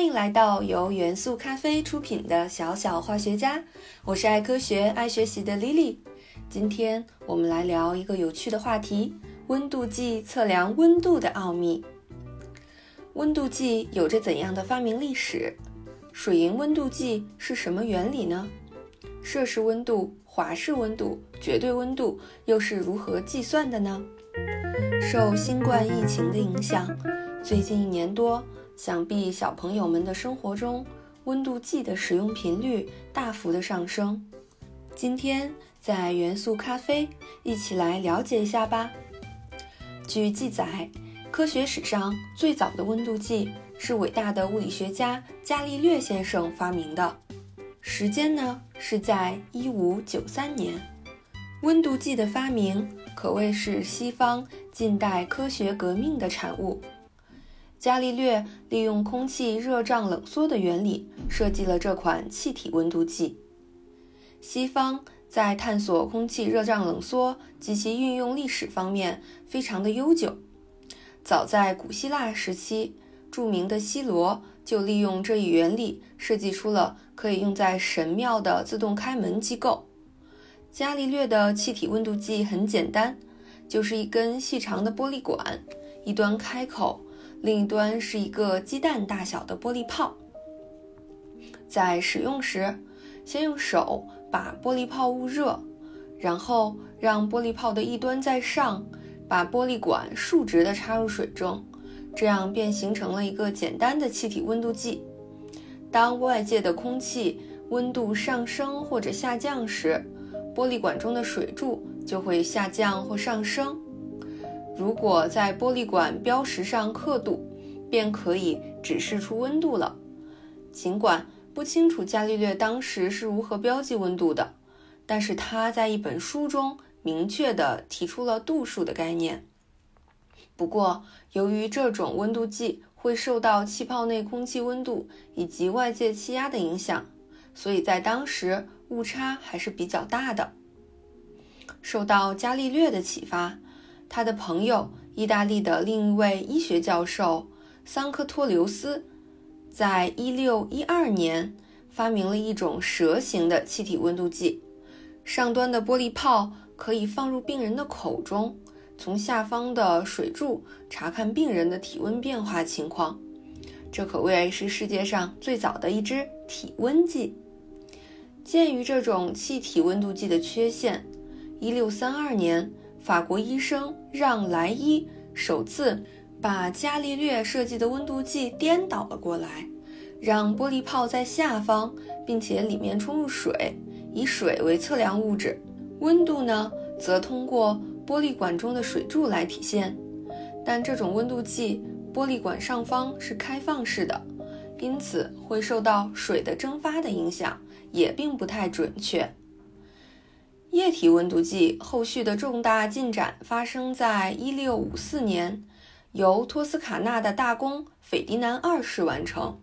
欢迎来到由元素咖啡出品的小小化学家，我是爱科学、爱学习的 Lily。今天我们来聊一个有趣的话题：温度计测量温度的奥秘。温度计有着怎样的发明历史？水银温度计是什么原理呢？摄氏温度、华氏温度、绝对温度又是如何计算的呢？受新冠疫情的影响，最近一年多。想必小朋友们的生活中，温度计的使用频率大幅的上升。今天在元素咖啡一起来了解一下吧。据记载，科学史上最早的温度计是伟大的物理学家伽利略先生发明的，时间呢是在一五九三年。温度计的发明可谓是西方近代科学革命的产物。伽利略利用空气热胀冷缩的原理设计了这款气体温度计。西方在探索空气热胀冷缩及其运用历史方面非常的悠久。早在古希腊时期，著名的希罗就利用这一原理设计出了可以用在神庙的自动开门机构。伽利略的气体温度计很简单，就是一根细长的玻璃管，一端开口。另一端是一个鸡蛋大小的玻璃泡。在使用时，先用手把玻璃泡捂热，然后让玻璃泡的一端在上，把玻璃管竖直的插入水中，这样便形成了一个简单的气体温度计。当外界的空气温度上升或者下降时，玻璃管中的水柱就会下降或上升。如果在玻璃管标识上刻度，便可以指示出温度了。尽管不清楚伽利略当时是如何标记温度的，但是他在一本书中明确地提出了度数的概念。不过，由于这种温度计会受到气泡内空气温度以及外界气压的影响，所以在当时误差还是比较大的。受到伽利略的启发。他的朋友，意大利的另一位医学教授桑科托留斯，在一六一二年发明了一种蛇形的气体温度计，上端的玻璃泡可以放入病人的口中，从下方的水柱查看病人的体温变化情况。这可谓是世界上最早的一支体温计。鉴于这种气体温度计的缺陷，一六三二年。法国医生让莱伊首次把伽利略设计的温度计颠倒了过来，让玻璃泡在下方，并且里面充入水，以水为测量物质，温度呢则通过玻璃管中的水柱来体现。但这种温度计玻璃管上方是开放式的，因此会受到水的蒸发的影响，也并不太准确。液体温度计后续的重大进展发生在1654年，由托斯卡纳的大公斐迪南二世完成。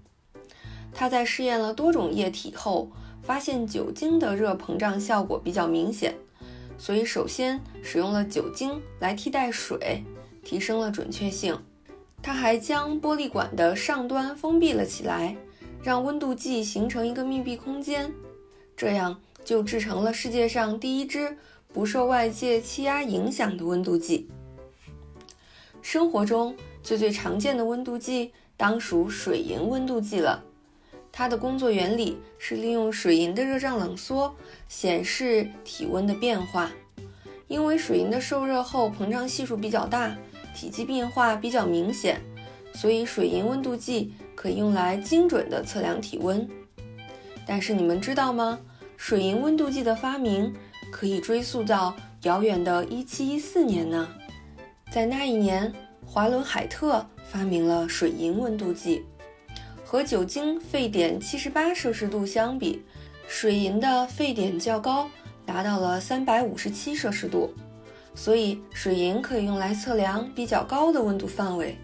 他在试验了多种液体后，发现酒精的热膨胀效果比较明显，所以首先使用了酒精来替代水，提升了准确性。他还将玻璃管的上端封闭了起来，让温度计形成一个密闭空间，这样。就制成了世界上第一支不受外界气压影响的温度计。生活中最最常见的温度计当属水银温度计了。它的工作原理是利用水银的热胀冷缩显示体温的变化。因为水银的受热后膨胀系数比较大，体积变化比较明显，所以水银温度计可以用来精准的测量体温。但是你们知道吗？水银温度计的发明可以追溯到遥远的1714年呢。在那一年，华伦海特发明了水银温度计。和酒精沸点78摄氏度相比，水银的沸点较高，达到了357摄氏度，所以水银可以用来测量比较高的温度范围。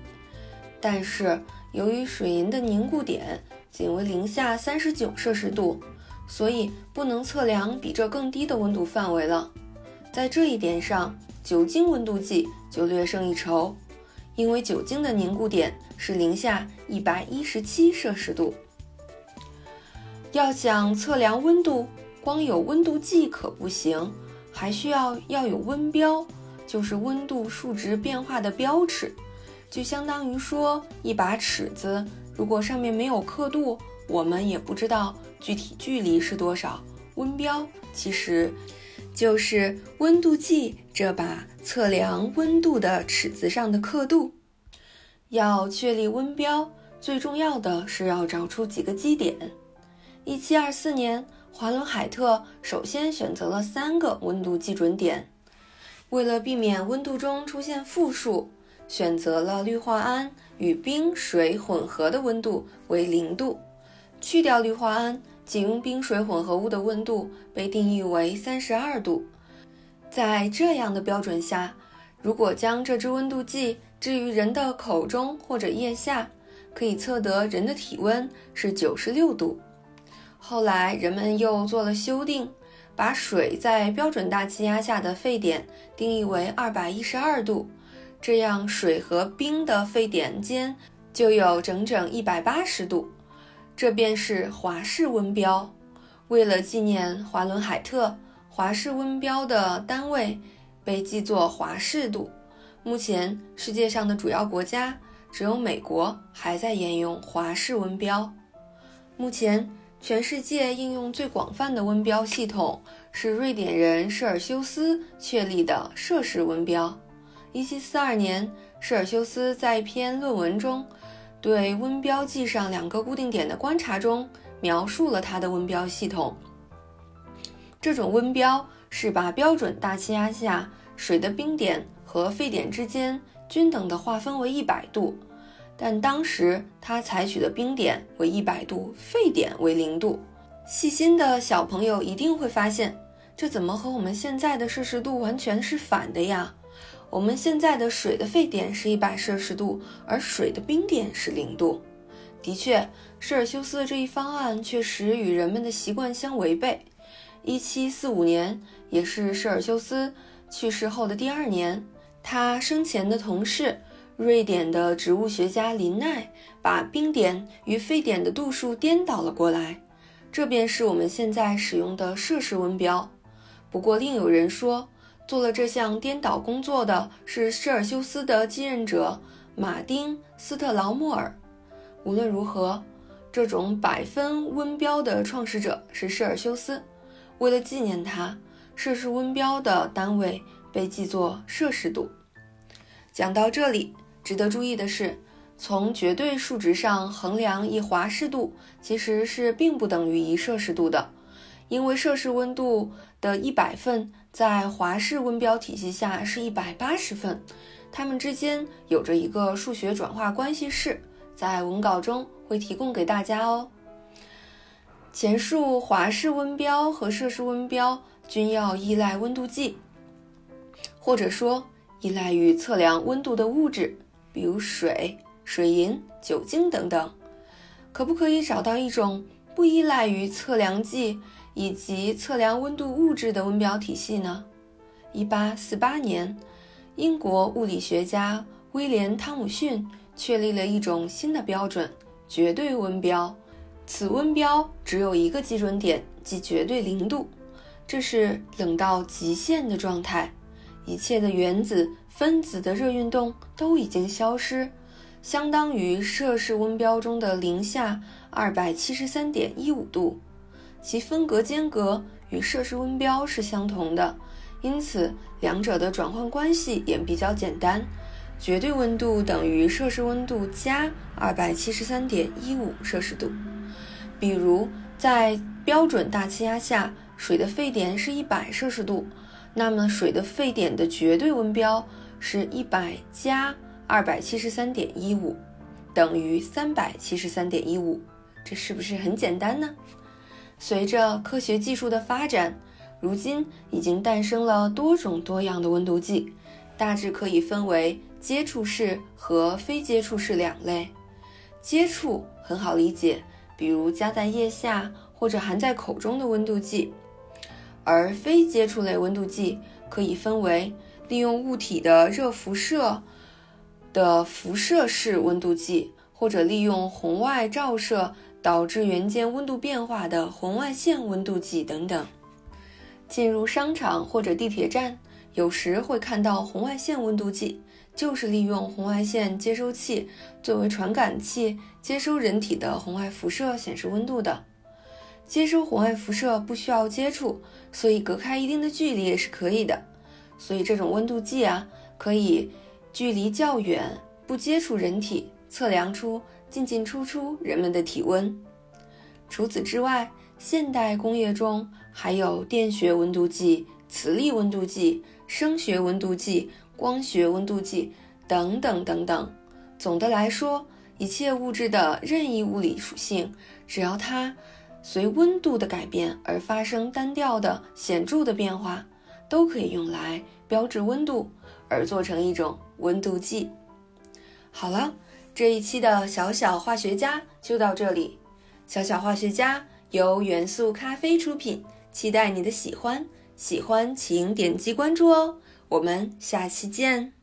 但是，由于水银的凝固点仅为零下39摄氏度。所以不能测量比这更低的温度范围了。在这一点上，酒精温度计就略胜一筹，因为酒精的凝固点是零下一百一十七摄氏度。要想测量温度，光有温度计可不行，还需要要有温标，就是温度数值变化的标尺。就相当于说，一把尺子，如果上面没有刻度，我们也不知道具体距离是多少。温标其实就是温度计这把测量温度的尺子上的刻度。要确立温标，最重要的是要找出几个基点。一七二四年，华伦海特首先选择了三个温度基准点。为了避免温度中出现负数，选择了氯化铵与冰水混合的温度为零度。去掉氯化铵，仅用冰水混合物的温度被定义为三十二度。在这样的标准下，如果将这支温度计置于人的口中或者腋下，可以测得人的体温是九十六度。后来，人们又做了修订，把水在标准大气压下的沸点定义为二百一十二度，这样水和冰的沸点间就有整整一百八十度，这便是华氏温标。为了纪念华伦海特，华氏温标的单位被记作华氏度。目前，世界上的主要国家只有美国还在沿用华氏温标。目前。全世界应用最广泛的温标系统是瑞典人舍尔修斯确立的摄氏温标。1742年，舍尔修斯在一篇论文中，对温标记上两个固定点的观察中，描述了他的温标系统。这种温标是把标准大气压下水的冰点和沸点之间均等的划分为一百度。但当时他采取的冰点为一百度，沸点为零度。细心的小朋友一定会发现，这怎么和我们现在的摄氏度完全是反的呀？我们现在的水的沸点是一百摄氏度，而水的冰点是零度。的确，舍尔修斯的这一方案确实与人们的习惯相违背。一七四五年，也是舍尔修斯去世后的第二年，他生前的同事。瑞典的植物学家林奈把冰点与沸点的度数颠倒了过来，这便是我们现在使用的摄氏温标。不过，另有人说，做了这项颠倒工作的是施尔修斯的继任者马丁斯特劳莫尔。无论如何，这种百分温标的创始者是施尔修斯。为了纪念他，摄氏温标的单位被记作摄氏度。讲到这里。值得注意的是，从绝对数值上衡量一华氏度，其实是并不等于一摄氏度的，因为摄氏温度的一百份在华氏温标体系下是一百八十份，它们之间有着一个数学转化关系式，在文稿中会提供给大家哦。前述华氏温标和摄氏温标均要依赖温度计，或者说依赖于测量温度的物质。比如水、水银、酒精等等，可不可以找到一种不依赖于测量计以及测量温度物质的温标体系呢？一八四八年，英国物理学家威廉·汤姆逊确立了一种新的标准——绝对温标。此温标只有一个基准点，即绝对零度，这是冷到极限的状态。一切的原子、分子的热运动都已经消失，相当于摄氏温标中的零下二百七十三点一五度，其分隔间隔与摄氏温标是相同的，因此两者的转换关系也比较简单。绝对温度等于摄氏温度加二百七十三点一五摄氏度。比如，在标准大气压下，水的沸点是一百摄氏度。那么水的沸点的绝对温标是一百加二百七十三点一五，等于三百七十三点一五，这是不是很简单呢？随着科学技术的发展，如今已经诞生了多种多样的温度计，大致可以分为接触式和非接触式两类。接触很好理解，比如夹在腋下或者含在口中的温度计。而非接触类温度计可以分为利用物体的热辐射的辐射式温度计，或者利用红外照射导致元件温度变化的红外线温度计等等。进入商场或者地铁站，有时会看到红外线温度计，就是利用红外线接收器作为传感器，接收人体的红外辐射显示温度的。接收红外辐射不需要接触，所以隔开一定的距离也是可以的。所以这种温度计啊，可以距离较远，不接触人体，测量出进进出出人们的体温。除此之外，现代工业中还有电学温度计、磁力温度计、声学温度计、光学温度计等等等等。总的来说，一切物质的任意物理属性，只要它随温度的改变而发生单调的显著的变化，都可以用来标志温度，而做成一种温度计。好了，这一期的小小化学家就到这里。小小化学家由元素咖啡出品，期待你的喜欢。喜欢请点击关注哦，我们下期见。